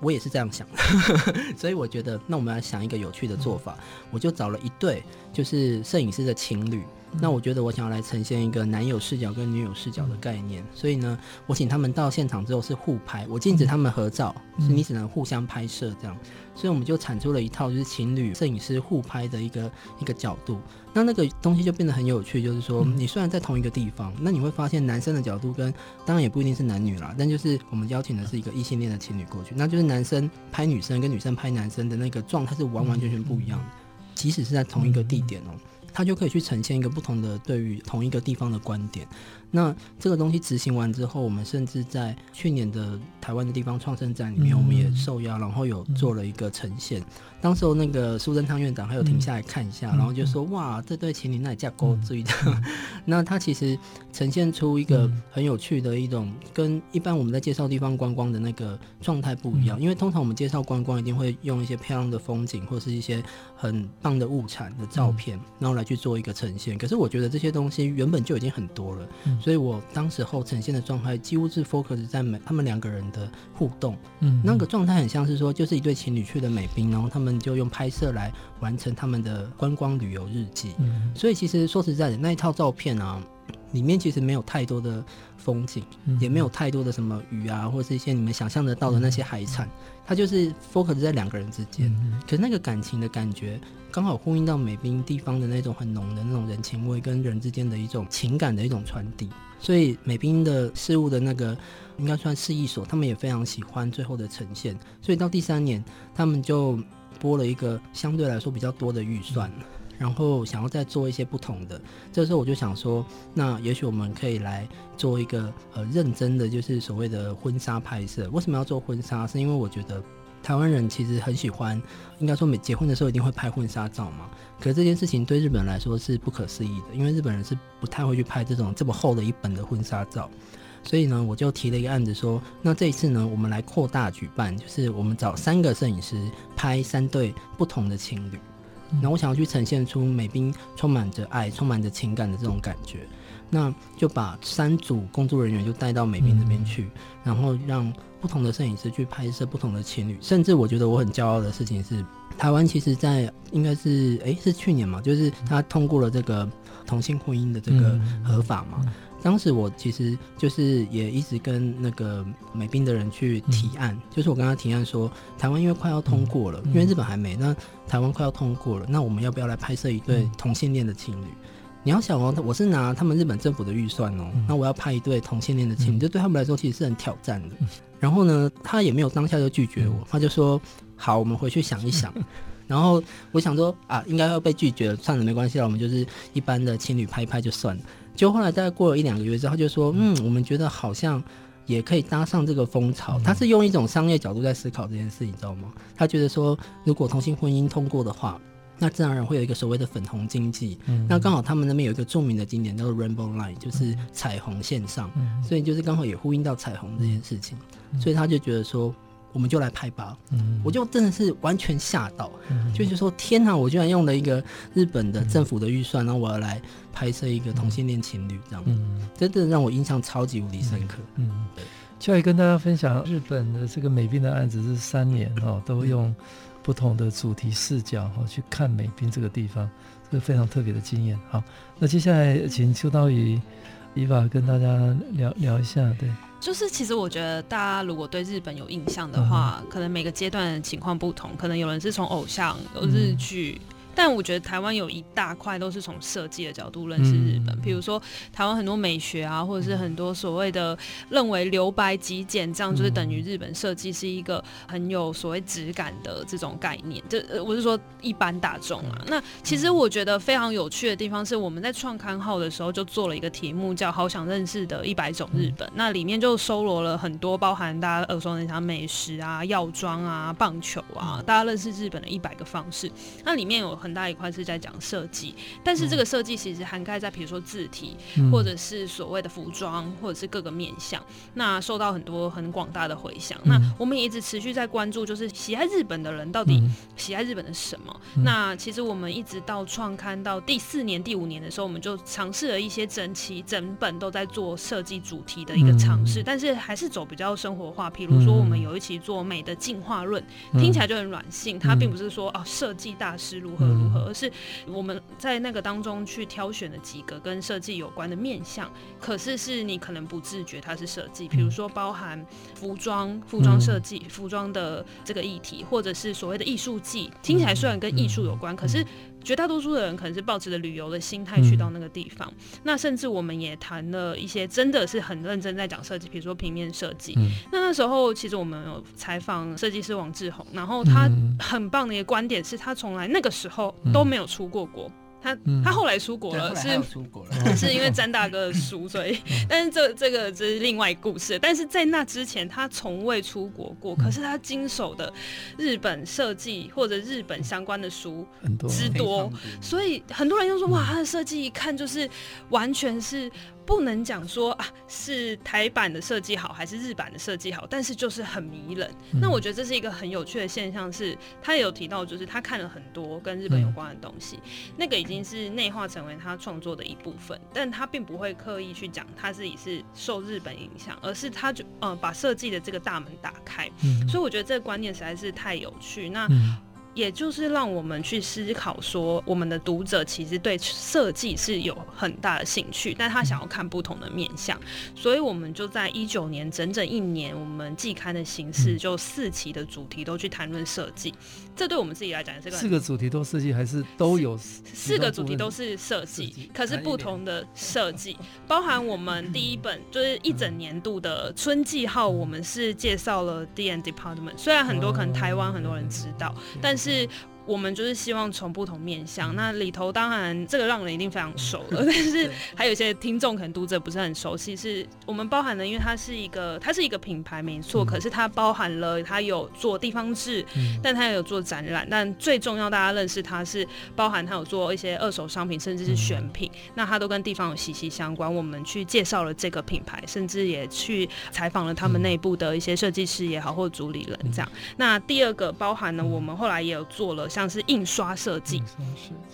我也是这样想的，所以我觉得，那我们来想一个有趣的做法，我就找了一对就是摄影师的情侣。那我觉得我想要来呈现一个男友视角跟女友视角的概念，所以呢，我请他们到现场之后是互拍，我禁止他们合照，是你只能互相拍摄这样，所以我们就产出了一套就是情侣摄影师互拍的一个一个角度，那那个东西就变得很有趣，就是说你虽然在同一个地方，那你会发现男生的角度跟当然也不一定是男女啦，但就是我们邀请的是一个异性恋的情侣过去，那就是男生拍女生跟女生拍男生的那个状态是完完全全不一样的，即使是在同一个地点哦。他就可以去呈现一个不同的对于同一个地方的观点。那这个东西执行完之后，我们甚至在去年的台湾的地方创生展里面，我们也受邀，然后有做了一个呈现。当时候那个苏贞昌院长还有停下来看一下，然后就说：“哇，这对情侣那架构注意的。”那它其实呈现出一个很有趣的一种，跟一般我们在介绍地方观光的那个状态不一样。因为通常我们介绍观光一定会用一些漂亮的风景或是一些很棒的物产的照片，然后来去做一个呈现。可是我觉得这些东西原本就已经很多了。所以我当时候呈现的状态几乎是 focus 在美他们两个人的互动，嗯，那个状态很像是说，就是一对情侣去的美滨，然后他们就用拍摄来完成他们的观光旅游日记。嗯，所以其实说实在的，那一套照片啊，里面其实没有太多的风景，也没有太多的什么鱼啊，或是一些你们想象得到的那些海产，它就是 focus 在两个人之间。可是那个感情的感觉。刚好呼应到美兵地方的那种很浓的那种人情味，跟人之间的一种情感的一种传递。所以美兵的事物的那个应该算市役所，他们也非常喜欢最后的呈现。所以到第三年，他们就拨了一个相对来说比较多的预算，然后想要再做一些不同的。这时候我就想说，那也许我们可以来做一个呃认真的，就是所谓的婚纱拍摄。为什么要做婚纱？是因为我觉得。台湾人其实很喜欢，应该说每结婚的时候一定会拍婚纱照嘛。可是这件事情对日本人来说是不可思议的，因为日本人是不太会去拍这种这么厚的一本的婚纱照。所以呢，我就提了一个案子说，那这一次呢，我们来扩大举办，就是我们找三个摄影师拍三对不同的情侣。那我想要去呈现出美兵充满着爱、充满着情感的这种感觉。那就把三组工作人员就带到美兵这边去，然后让。不同的摄影师去拍摄不同的情侣，甚至我觉得我很骄傲的事情是，台湾其实在应该是诶、欸，是去年嘛，就是他通过了这个同性婚姻的这个合法嘛。当时我其实就是也一直跟那个美兵的人去提案，就是我跟他提案说，台湾因为快要通过了，因为日本还没，那台湾快要通过了，那我们要不要来拍摄一对同性恋的情侣？你要想哦，我是拿他们日本政府的预算哦，那我要拍一对同性恋的情侣，这对他们来说其实是很挑战的。然后呢，他也没有当下就拒绝我，他就说好，我们回去想一想。然后我想说啊，应该要被拒绝了，算了，没关系了，我们就是一般的情侣拍一拍就算了。就后来大概过了一两个月之后，他就说嗯，我们觉得好像也可以搭上这个风潮。他是用一种商业角度在思考这件事，你知道吗？他觉得说，如果同性婚姻通过的话。那自然而然会有一个所谓的粉红经济，嗯、那刚好他们那边有一个著名的景点叫做 Rainbow Line，就是彩虹线上，嗯、所以就是刚好也呼应到彩虹这件事情，嗯、所以他就觉得说，我们就来拍吧，嗯、我就真的是完全吓到，嗯、就是说天哪，我居然用了一个日本的政府的预算，然后我要来拍摄一个同性恋情侣这样，嗯、真的让我印象超级无敌深刻。嗯，就来跟大家分享日本的这个美兵的案子是三年哦，都用。不同的主题视角哈，去看美兵这个地方，这个非常特别的经验。好，那接下来请秋刀鱼伊娃跟大家聊聊一下。对，就是其实我觉得大家如果对日本有印象的话，嗯、可能每个阶段的情况不同，可能有人是从偶像、有日剧。嗯但我觉得台湾有一大块都是从设计的角度认识日本，比如说台湾很多美学啊，或者是很多所谓的认为留白极简这样就是等于日本设计是一个很有所谓质感的这种概念。这我是说一般大众啊。那其实我觉得非常有趣的地方是，我们在创刊号的时候就做了一个题目，叫“好想认识的一百种日本”。那里面就收罗了很多包含大家耳熟能详美食啊、药妆啊、棒球啊，大家认识日本的一百个方式。那里面有很很大一块是在讲设计，但是这个设计其实涵盖在比如说字体，嗯、或者是所谓的服装，或者是各个面向，那受到很多很广大的回响。嗯、那我们也一直持续在关注，就是喜爱日本的人到底喜爱日本的什么？嗯、那其实我们一直到创刊到第四年、第五年的时候，我们就尝试了一些整期整本都在做设计主题的一个尝试，嗯、但是还是走比较生活化。比如说，我们有一期做美的进化论，嗯、听起来就很软性，它并不是说哦设计大师如何。如何？而是我们在那个当中去挑选了几个跟设计有关的面向，可是是你可能不自觉它是设计，比如说包含服装、服装设计、服装的这个议题，或者是所谓的艺术季，听起来虽然跟艺术有关，可是。绝大多数的人可能是抱持着旅游的心态去到那个地方，嗯、那甚至我们也谈了一些真的是很认真在讲设计，比如说平面设计。嗯、那那时候其实我们有采访设计师王志宏，然后他很棒的一个观点是他从来那个时候都没有出过国。他他后来出国了，是 是因为詹大哥的书，所以，但是这这个这是另外一故事。但是在那之前，他从未出国过。可是他经手的日本设计或者日本相关的书之多，所以很多人就说哇，他的设计一看就是完全是。不能讲说啊，是台版的设计好还是日版的设计好，但是就是很迷人。嗯、那我觉得这是一个很有趣的现象是，是他也有提到，就是他看了很多跟日本有关的东西，嗯、那个已经是内化成为他创作的一部分，但他并不会刻意去讲他自己是受日本影响，而是他就呃把设计的这个大门打开。嗯、所以我觉得这个观念实在是太有趣。那。嗯也就是让我们去思考说，我们的读者其实对设计是有很大的兴趣，但他想要看不同的面向，所以我们就在一九年整整一年，我们季刊的形式就四期的主题都去谈论设计。这对我们自己来讲，这个四个主题都设计还是都有四,四个主题都是设计，可是不同的设计，包含我们第一本就是一整年度的春季号，我们是介绍了 D&N Department，虽然很多可能台湾很多人知道，但是。是。我们就是希望从不同面向，那里头当然这个让人一定非常熟了，但是还有一些听众可能读者不是很熟悉，是我们包含了，因为它是一个它是一个品牌没错，可是它包含了它有做地方志，但它也有做展览，但最重要大家认识它是包含它有做一些二手商品，甚至是选品，那它都跟地方有息息相关。我们去介绍了这个品牌，甚至也去采访了他们内部的一些设计师也好，或主理人这样。那第二个包含了我们后来也有做了像。像是印刷设计，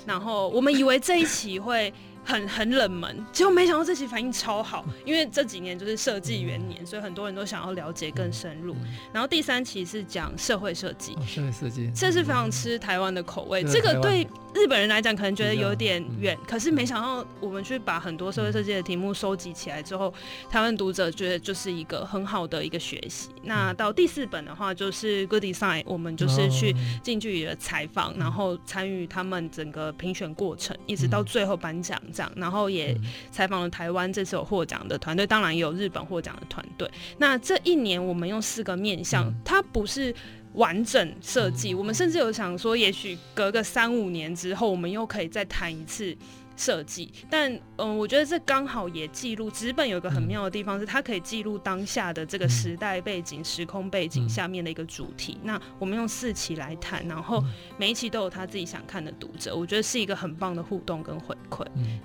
然后我们以为这一期会很很冷门，结果没想到这期反应超好，因为这几年就是设计元年，所以很多人都想要了解更深入。然后第三期是讲社会设计，社会设计，这是非常吃台湾的口味，这个对。日本人来讲，可能觉得有点远，嗯、可是没想到我们去把很多社会设计的题目收集起来之后，台湾读者觉得就是一个很好的一个学习。嗯、那到第四本的话，就是 Good Design，我们就是去近距离的采访，哦、然后参与他们整个评选过程，一直到最后颁奖这样，然后也采访了台湾这次有获奖的团队，当然也有日本获奖的团队。那这一年我们用四个面向，嗯、它不是。完整设计，我们甚至有想说，也许隔个三五年之后，我们又可以再谈一次设计。但嗯、呃，我觉得这刚好也记录纸本有一个很妙的地方，是它可以记录当下的这个时代背景、时空背景下面的一个主题。那我们用四期来谈，然后每一期都有他自己想看的读者，我觉得是一个很棒的互动跟回馈。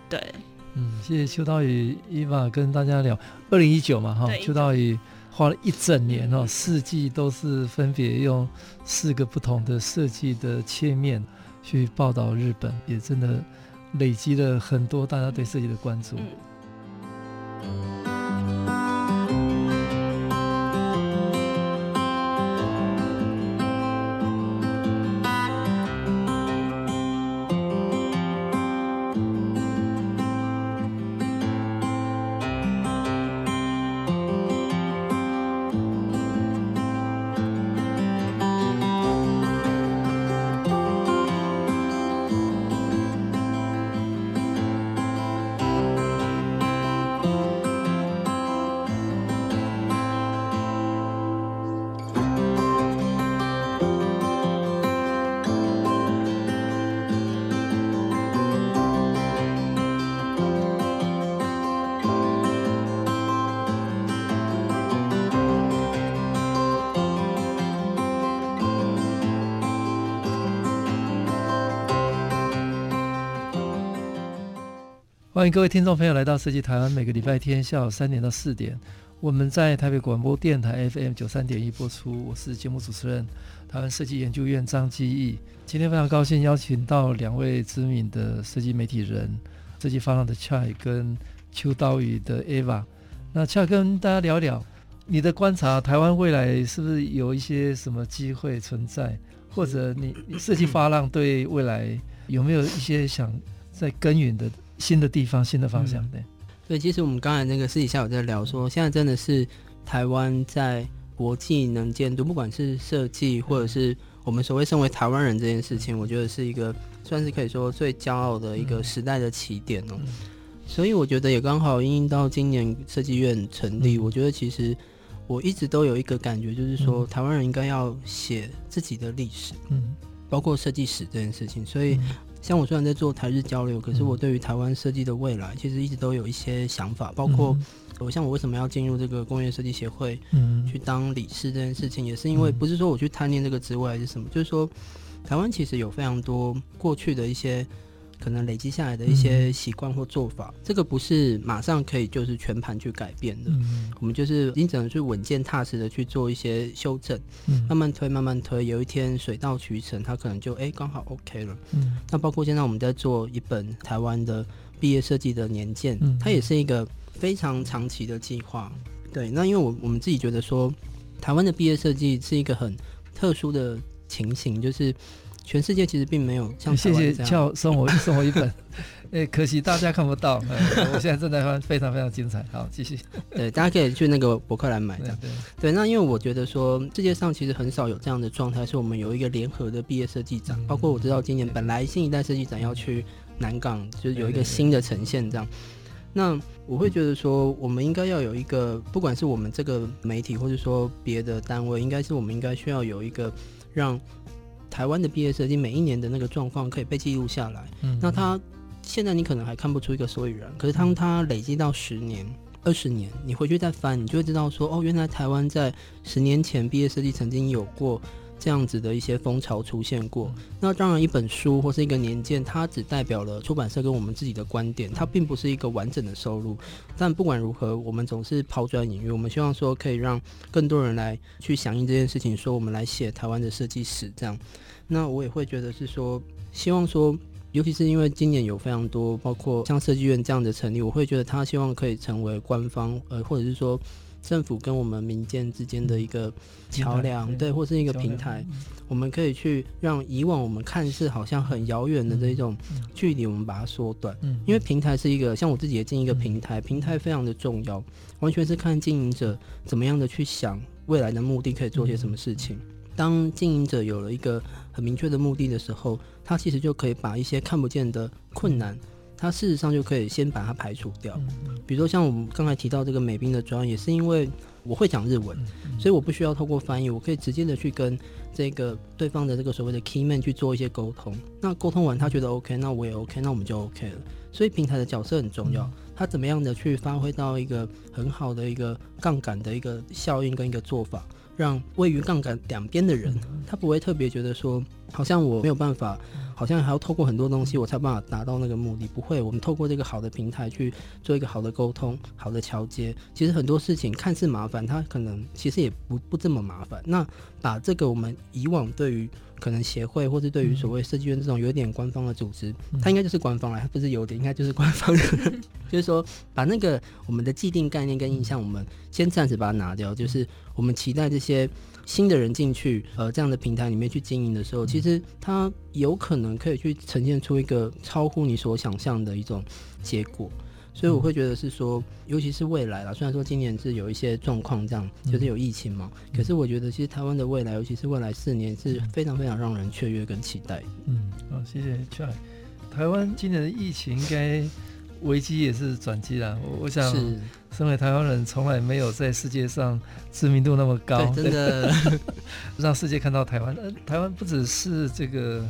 对，嗯，谢谢秋刀鱼伊娃跟大家聊二零一九嘛，哈，秋刀鱼。花了一整年哦，四季都是分别用四个不同的设计的切面去报道日本，也真的累积了很多大家对设计的关注。欢迎各位听众朋友来到设计台湾，每个礼拜天下午三点到四点，我们在台北广播电台 FM 九三点一播出。我是节目主持人台湾设计研究院张基义。今天非常高兴邀请到两位知名的设计媒体人，设计发廊的 Chad 跟秋刀鱼的 Eva。那 Chad 跟大家聊聊你的观察，台湾未来是不是有一些什么机会存在，或者你设计发廊对未来有没有一些想在耕耘的？新的地方，新的方向，对、嗯。对，其实我们刚才那个私底下有在聊说，现在真的是台湾在国际能见度，不管是设计或者是我们所谓身为台湾人这件事情，我觉得是一个算是可以说最骄傲的一个时代的起点哦。嗯、所以我觉得也刚好因应到今年设计院成立，嗯、我觉得其实我一直都有一个感觉，就是说、嗯、台湾人应该要写自己的历史，嗯，包括设计史这件事情，所以。嗯像我虽然在做台日交流，可是我对于台湾设计的未来，其实一直都有一些想法。包括我像我为什么要进入这个工业设计协会，嗯，去当理事这件事情，也是因为不是说我去贪恋这个职位还是什么，就是说台湾其实有非常多过去的一些。可能累积下来的一些习惯或做法，嗯、这个不是马上可以就是全盘去改变的。嗯、我们就是你只能去稳健踏实的去做一些修正，嗯、慢慢推，慢慢推，有一天水到渠成，它可能就哎刚好 OK 了。嗯、那包括现在我们在做一本台湾的毕业设计的年鉴，嗯、它也是一个非常长期的计划。对，那因为我我们自己觉得说，台湾的毕业设计是一个很特殊的情形，就是。全世界其实并没有像谢谢叫送我送我一本，哎，可惜大家看不到。我现在正在翻，非常非常精彩。好，继续。对，大家可以去那个博客来买的。对，对，那因为我觉得说，世界上其实很少有这样的状态，是我们有一个联合的毕业设计展。包括我知道今年本来新一代设计展要去南港，就是有一个新的呈现这样。那我会觉得说，我们应该要有一个，不管是我们这个媒体，或者说别的单位，应该是我们应该需要有一个让。台湾的毕业设计每一年的那个状况可以被记录下来。嗯，那他现在你可能还看不出一个所以然，可是当他累积到十年、二十年，你回去再翻，你就会知道说，哦，原来台湾在十年前毕业设计曾经有过。这样子的一些风潮出现过，那当然一本书或是一个年鉴，它只代表了出版社跟我们自己的观点，它并不是一个完整的收录。但不管如何，我们总是抛砖引玉，我们希望说可以让更多人来去响应这件事情，说我们来写台湾的设计史这样。那我也会觉得是说，希望说，尤其是因为今年有非常多，包括像设计院这样的成立，我会觉得他希望可以成为官方，呃，或者是说。政府跟我们民间之间的一个桥梁，对，或是一个平台，我们可以去让以往我们看似好像很遥远的这种距离，我们把它缩短。因为平台是一个，像我自己也进一个平台，平台非常的重要，完全是看经营者怎么样的去想未来的目的，可以做些什么事情。当经营者有了一个很明确的目的的时候，他其实就可以把一些看不见的困难。它事实上就可以先把它排除掉，比如说像我们刚才提到这个美兵的专业，也是因为我会讲日文，所以我不需要透过翻译，我可以直接的去跟这个对方的这个所谓的 key man 去做一些沟通。那沟通完他觉得 OK，那我也 OK，那我们就 OK 了。所以平台的角色很重要，它怎么样的去发挥到一个很好的一个杠杆的一个效应跟一个做法，让位于杠杆两边的人，他不会特别觉得说好像我没有办法。好像还要透过很多东西，我才办法达到那个目的。不会，我们透过这个好的平台去做一个好的沟通、好的桥接。其实很多事情看似麻烦，它可能其实也不不这么麻烦。那把这个我们以往对于可能协会或是对于所谓设计院这种有点官方的组织，它应该就是官方了，它不是有点，应该就是官方的。就是说，把那个我们的既定概念跟印象，我们先暂时把它拿掉。就是我们期待这些。新的人进去，呃，这样的平台里面去经营的时候，其实它有可能可以去呈现出一个超乎你所想象的一种结果。所以我会觉得是说，尤其是未来啦，虽然说今年是有一些状况，这样就是有疫情嘛，可是我觉得其实台湾的未来，尤其是未来四年，是非常非常让人雀跃跟期待。嗯，好，谢谢。台湾今年的疫情应该。危机也是转机啦，我我想，身为台湾人，从来没有在世界上知名度那么高，真的 让世界看到台湾。呃，台湾不只是这个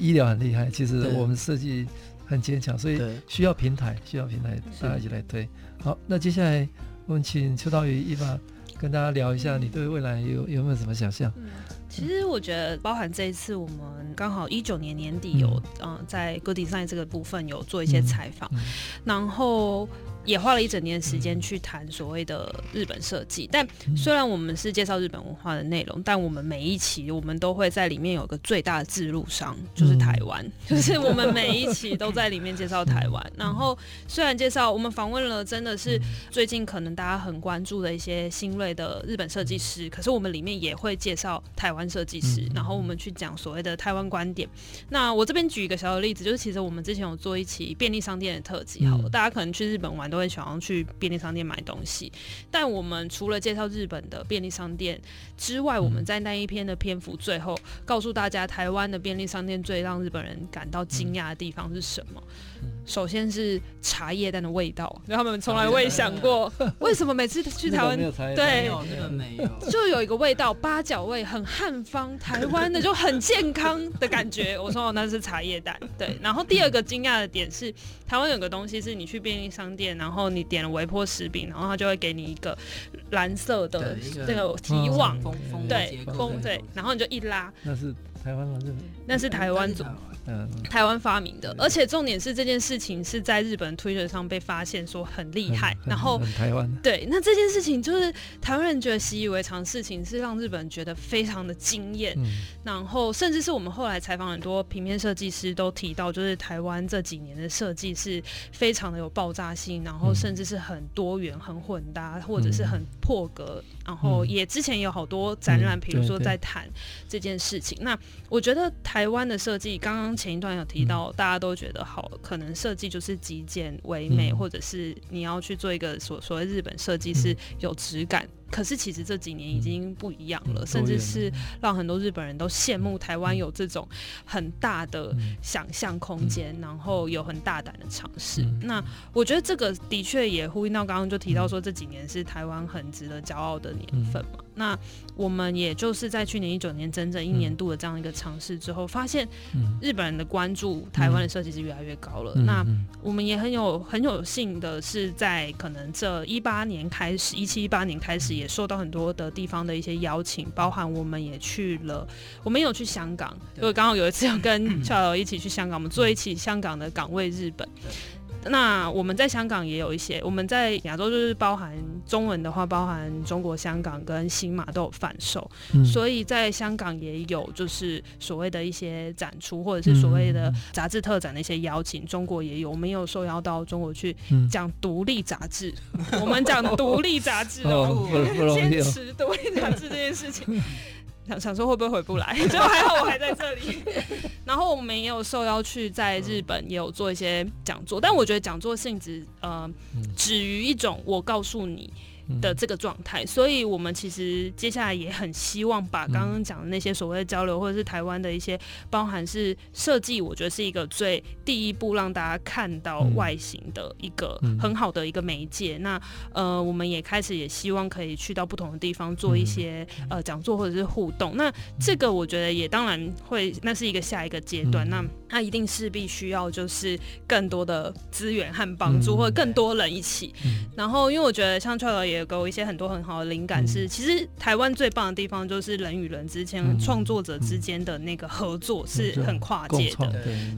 医疗很厉害，其实我们设计很坚强，所以需要平台，需要平台，大家一起来推。好，那接下来我们请秋刀鱼 Eva 跟大家聊一下，你对未来有有没有什么想象？嗯，其实我觉得，包含这一次我们刚好一九年年底有嗯、呃，在 Good Design 这个部分有做一些采访，嗯嗯、然后。也花了一整年时间去谈所谓的日本设计，但虽然我们是介绍日本文化的内容，但我们每一期我们都会在里面有个最大的置入商，就是台湾，就是我们每一期都在里面介绍台湾。然后虽然介绍，我们访问了真的是最近可能大家很关注的一些新锐的日本设计师，可是我们里面也会介绍台湾设计师，然后我们去讲所谓的台湾观点。那我这边举一个小小的例子，就是其实我们之前有做一期便利商店的特辑，好了，大家可能去日本玩。都会想要去便利商店买东西，但我们除了介绍日本的便利商店之外，我们在那一篇的篇幅最后告诉大家，台湾的便利商店最让日本人感到惊讶的地方是什么？首先是茶叶蛋的味道，他们从来未想过 为什么每次去台湾，对，没有，就有一个味道，八角味，很汉方，台湾的就很健康的感觉。我说哦，那是茶叶蛋，对。然后第二个惊讶的点是，台湾有个东西是你去便利商店，然后你点了微波食品，然后他就会给你一个蓝色的那个提网，对，封对，然后你就一拉，那是台湾吗？那是台湾做。嗯，台湾发明的，而且重点是这件事情是在日本 Twitter 上被发现，说很厉害，然后台湾对，那这件事情就是台湾人觉得习以为常的事情，是让日本人觉得非常的惊艳，嗯、然后甚至是我们后来采访很多平面设计师都提到，就是台湾这几年的设计是非常的有爆炸性，然后甚至是很多元、很混搭，或者是很破格，然后也之前有好多展览，比如说在谈这件事情。那我觉得台湾的设计刚刚。前一段有提到，大家都觉得好，可能设计就是极简唯美，或者是你要去做一个所所谓日本设计是有质感。可是其实这几年已经不一样了，甚至是让很多日本人都羡慕台湾有这种很大的想象空间，然后有很大胆的尝试。那我觉得这个的确也呼应到刚刚就提到说，这几年是台湾很值得骄傲的年份嘛。那我们也就是在去年一九年整整一年度的这样一个尝试之后，发现日本人的关注台湾的设计是越来越高了。那我们也很有很有幸的是，在可能这一八年开始，一七一八年开始也。也受到很多的地方的一些邀请，包含我们也去了，我们有去香港，因为刚好有一次要跟 校友一起去香港，我们做一起香港的港味日本。那我们在香港也有一些，我们在亚洲就是包含中文的话，包含中国香港跟新马都有贩售，嗯、所以在香港也有就是所谓的一些展出，或者是所谓的杂志特展的一些邀请。中国也有，我们也有受邀到中国去讲独立杂志，嗯、我们讲独立杂志哦，坚持独立杂志这件事情。想想说会不会回不来，就还好我还在这里。然后我们也有受邀去在日本也有做一些讲座，但我觉得讲座性质呃，止于一种我告诉你。的这个状态，所以我们其实接下来也很希望把刚刚讲的那些所谓的交流，或者是台湾的一些包含是设计，我觉得是一个最第一步让大家看到外形的一个很好的一个媒介。那呃，我们也开始也希望可以去到不同的地方做一些呃讲座或者是互动。那这个我觉得也当然会，那是一个下一个阶段。那那一定势必需要就是更多的资源和帮助，或者更多人一起。然后因为我觉得像 Charles 也。给我一些很多很好的灵感，是其实台湾最棒的地方就是人与人之间创作者之间的那个合作是很跨界的，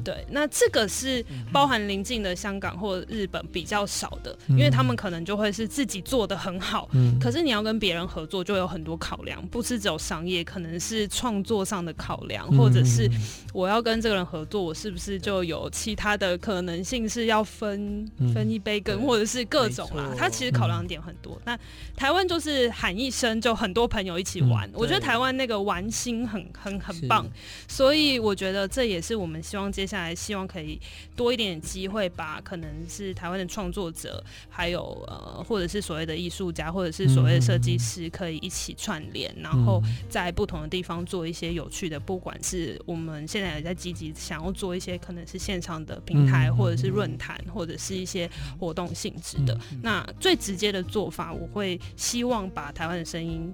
对。那这个是包含邻近的香港或日本比较少的，因为他们可能就会是自己做的很好，可是你要跟别人合作就有很多考量，不是只有商业，可能是创作上的考量，或者是我要跟这个人合作，我是不是就有其他的可能性是要分分一杯羹，或者是各种啦，他其实考量点很多。那台湾就是喊一声，就很多朋友一起玩。嗯、我觉得台湾那个玩心很很很棒，所以我觉得这也是我们希望接下来希望可以多一点机会，把可能是台湾的创作者，还有呃或者是所谓的艺术家，或者是所谓的设计师，可以一起串联，嗯、然后在不同的地方做一些有趣的，不管是我们现在也在积极想要做一些可能是线上的平台，或者是论坛，或者是一些活动性质的。那最直接的做法。我会希望把台湾的声音，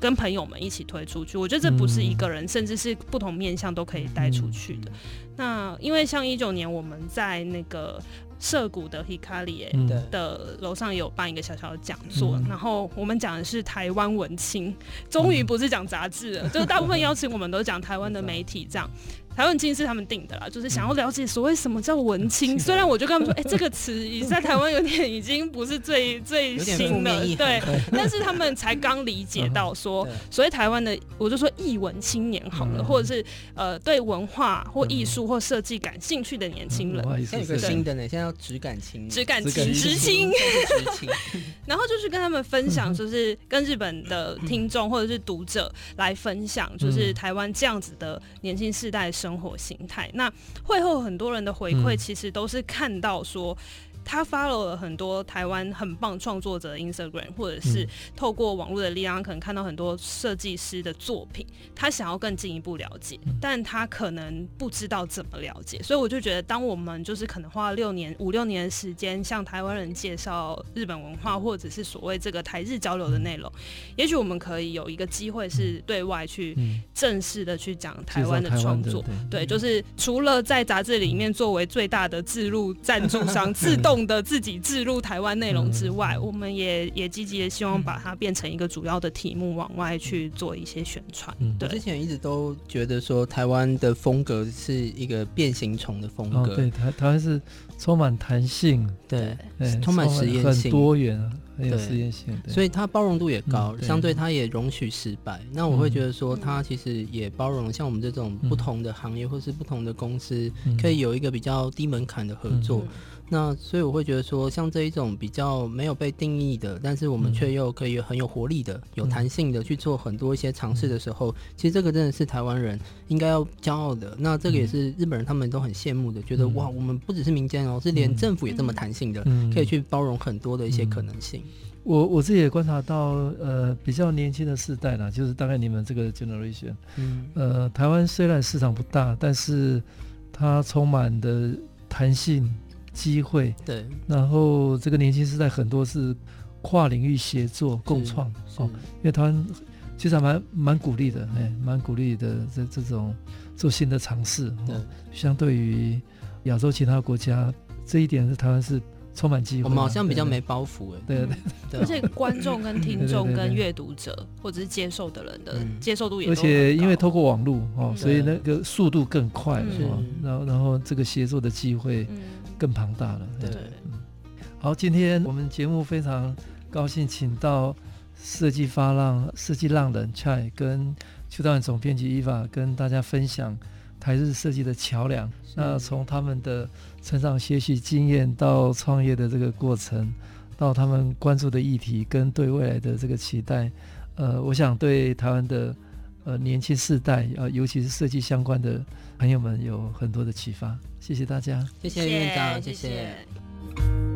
跟朋友们一起推出去。我觉得这不是一个人，甚至是不同面向都可以带出去的。那因为像一九年我们在那个涉谷的 Hikari 嗯的楼上有办一个小小的讲座，嗯然后我们讲的是台湾文青，终于不是讲杂志了，就是大部分邀请我们都讲台湾的媒体这样。台湾文青是他们定的啦，就是想要了解所谓什么叫文青。虽然我就跟他们说，哎、欸，这个词在台湾有点已经不是最 最新的，对，但是他们才刚理解到说，所谓台湾的，我就说艺文青年好了，或者是呃对文化或艺术或设计感兴趣的年轻人。现在有个新的呢，现在要质感青，质感青，知青。然后就是跟他们分享，就是跟日本的听众或者是读者来分享，就是台湾这样子的年轻世代。生活形态。那会后很多人的回馈，其实都是看到说。他 follow 了很多台湾很棒创作者的 Instagram，或者是透过网络的力量，可能看到很多设计师的作品，他想要更进一步了解，但他可能不知道怎么了解，所以我就觉得，当我们就是可能花了六年、五六年的时间，向台湾人介绍日本文化，或者是所谓这个台日交流的内容，也许我们可以有一个机会是对外去正式的去讲台湾的创作，对，就是除了在杂志里面作为最大的自入赞助商，自动。懂得自己置入台湾内容之外，嗯、我们也也积极的希望把它变成一个主要的题目，往外去做一些宣传。嗯、对，之前一直都觉得说台湾的风格是一个变形虫的风格，哦、对，台台湾是充满弹性，对，对。充满实验性，很多元，很有实验性，所以它包容度也高，嗯、相对它也容许失败。嗯、那我会觉得说，它其实也包容像我们这种不同的行业或是不同的公司，嗯、可以有一个比较低门槛的合作。嗯那所以我会觉得说，像这一种比较没有被定义的，但是我们却又可以很有活力的、嗯、有弹性的去做很多一些尝试的时候，其实这个真的是台湾人应该要骄傲的。那这个也是日本人他们都很羡慕的，觉得哇，我们不只是民间哦，是连政府也这么弹性的，可以去包容很多的一些可能性。我我自己也观察到，呃，比较年轻的世代啦，就是大概你们这个 generation，嗯，呃，台湾虽然市场不大，但是它充满的弹性。机会。对，然后这个年轻时代很多是跨领域协作共创。哦，因为台湾其实还蛮蛮鼓励的，哎，蛮鼓励的这这种做新的尝试。对，相对于亚洲其他国家，这一点是台湾是充满机会。我们好像比较没包袱哎，对对对，而且观众跟听众跟阅读者或者是接受的人的接受度也，而且因为透过网络哦，所以那个速度更快哦，然后然后这个协作的机会。更庞大了，对，对，嗯，好，今天我们节目非常高兴，请到设计发浪、设计浪人 Chai 跟邱导演总编辑 Eva 跟大家分享台日设计的桥梁。那从他们的成长学习经验到创业的这个过程，到他们关注的议题跟对未来的这个期待，呃，我想对台湾的呃年轻世代，呃，尤其是设计相关的朋友们有很多的启发。谢谢大家，谢谢院长，谢谢。谢谢。